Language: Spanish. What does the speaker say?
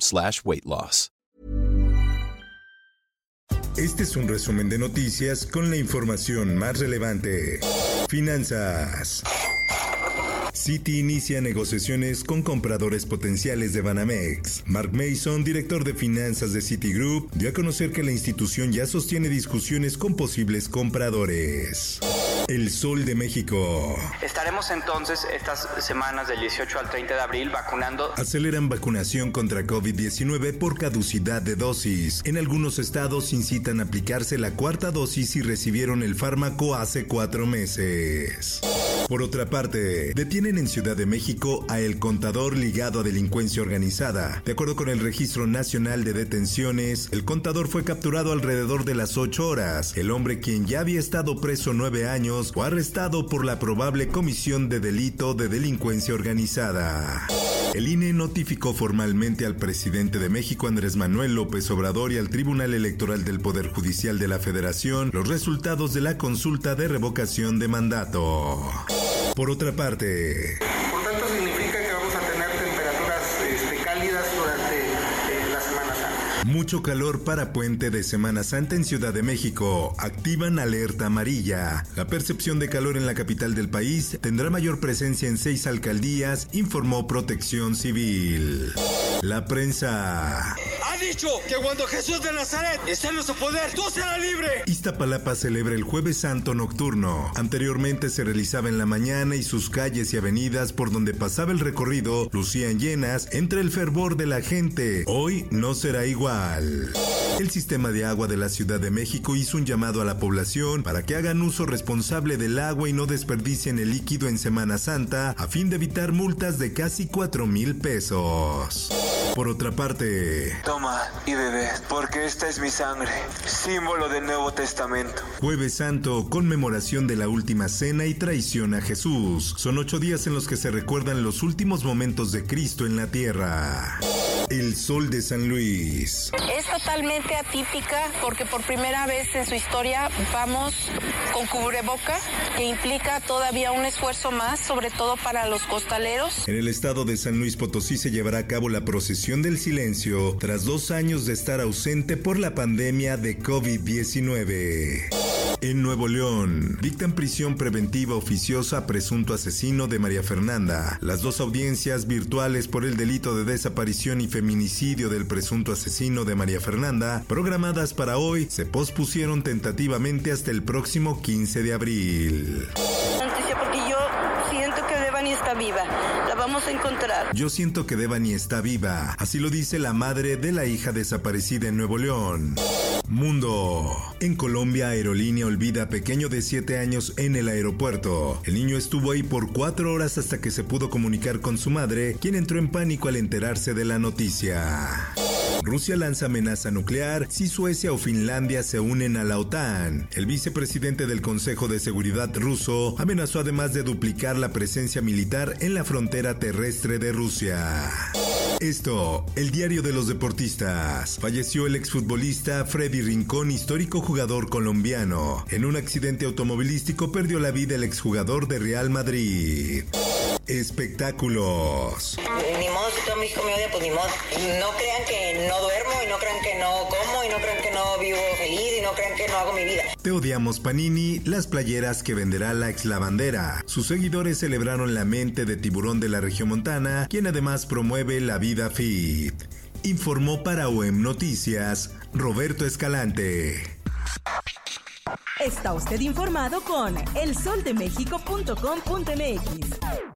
Slash weight loss. Este es un resumen de noticias con la información más relevante. Finanzas. Citi inicia negociaciones con compradores potenciales de Banamex. Mark Mason, director de finanzas de Citigroup, dio a conocer que la institución ya sostiene discusiones con posibles compradores. El Sol de México. Estaremos entonces estas semanas del 18 al 30 de abril vacunando. Aceleran vacunación contra COVID-19 por caducidad de dosis. En algunos estados incitan a aplicarse la cuarta dosis si recibieron el fármaco hace cuatro meses. Por otra parte, detienen en Ciudad de México a el contador ligado a delincuencia organizada. De acuerdo con el Registro Nacional de Detenciones, el contador fue capturado alrededor de las 8 horas. El hombre quien ya había estado preso nueve años fue arrestado por la probable comisión de delito de delincuencia organizada. El INE notificó formalmente al presidente de México, Andrés Manuel López Obrador, y al Tribunal Electoral del Poder Judicial de la Federación los resultados de la consulta de revocación de mandato. Por otra parte, Por tanto, significa que vamos a tener temperaturas este, cálidas durante eh, la Semana Santa. Mucho calor para puente de Semana Santa en Ciudad de México. Activan alerta amarilla. La percepción de calor en la capital del país tendrá mayor presencia en seis alcaldías, informó Protección Civil. La prensa. Dicho que cuando Jesús de Nazaret esté en nuestro poder, tú serás libre. Iztapalapa celebra el Jueves Santo Nocturno. Anteriormente se realizaba en la mañana y sus calles y avenidas por donde pasaba el recorrido lucían llenas entre el fervor de la gente. Hoy no será igual. El sistema de agua de la Ciudad de México hizo un llamado a la población para que hagan uso responsable del agua y no desperdicien el líquido en Semana Santa a fin de evitar multas de casi 4 mil pesos. Por otra parte, Toma y bebé, porque esta es mi sangre, símbolo del Nuevo Testamento. Jueves Santo, conmemoración de la última cena y traición a Jesús. Son ocho días en los que se recuerdan los últimos momentos de Cristo en la tierra. El sol de San Luis. Es totalmente atípica porque por primera vez en su historia vamos con cubreboca, que implica todavía un esfuerzo más, sobre todo para los costaleros. En el estado de San Luis Potosí se llevará a cabo la procesión del silencio tras dos años de estar ausente por la pandemia de COVID-19. En Nuevo León, dictan prisión preventiva oficiosa a presunto asesino de María Fernanda. Las dos audiencias virtuales por el delito de desaparición y feminicidio del presunto asesino de María Fernanda, programadas para hoy, se pospusieron tentativamente hasta el próximo 15 de abril. Porque yo siento que Devani está viva. La vamos a encontrar. Yo siento que Devani está viva, así lo dice la madre de la hija desaparecida en Nuevo León. Mundo. En Colombia, aerolínea olvida pequeño de 7 años en el aeropuerto. El niño estuvo ahí por 4 horas hasta que se pudo comunicar con su madre, quien entró en pánico al enterarse de la noticia. Rusia lanza amenaza nuclear si Suecia o Finlandia se unen a la OTAN. El vicepresidente del Consejo de Seguridad ruso amenazó además de duplicar la presencia militar en la frontera terrestre de Rusia. Esto, el diario de los deportistas. Falleció el exfutbolista Freddy Rincón, histórico jugador colombiano. En un accidente automovilístico perdió la vida el exjugador de Real Madrid. Espectáculos. Ni modo, si todo México me odia, pues ni modo. No crean que no duermo y no crean que no como y no crean que no vivo no crean que no hago mi vida. Te odiamos Panini, las playeras que venderá la ex lavandera. Sus seguidores celebraron la mente de tiburón de la región montana, quien además promueve la vida fit. Informó para OEM Noticias Roberto Escalante. Está usted informado con elsoldemexico.com.mx.